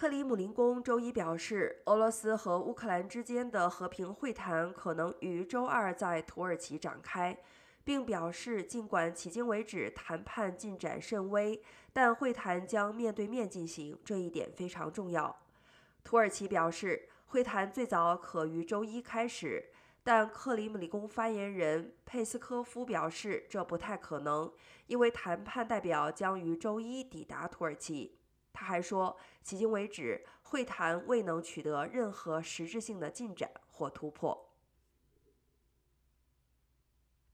克里姆林宫周一表示，俄罗斯和乌克兰之间的和平会谈可能于周二在土耳其展开，并表示，尽管迄今为止谈判进展甚微，但会谈将面对面进行，这一点非常重要。土耳其表示，会谈最早可于周一开始，但克里姆林宫发言人佩斯科夫表示这不太可能，因为谈判代表将于周一抵达土耳其。他还说，迄今为止，会谈未能取得任何实质性的进展或突破。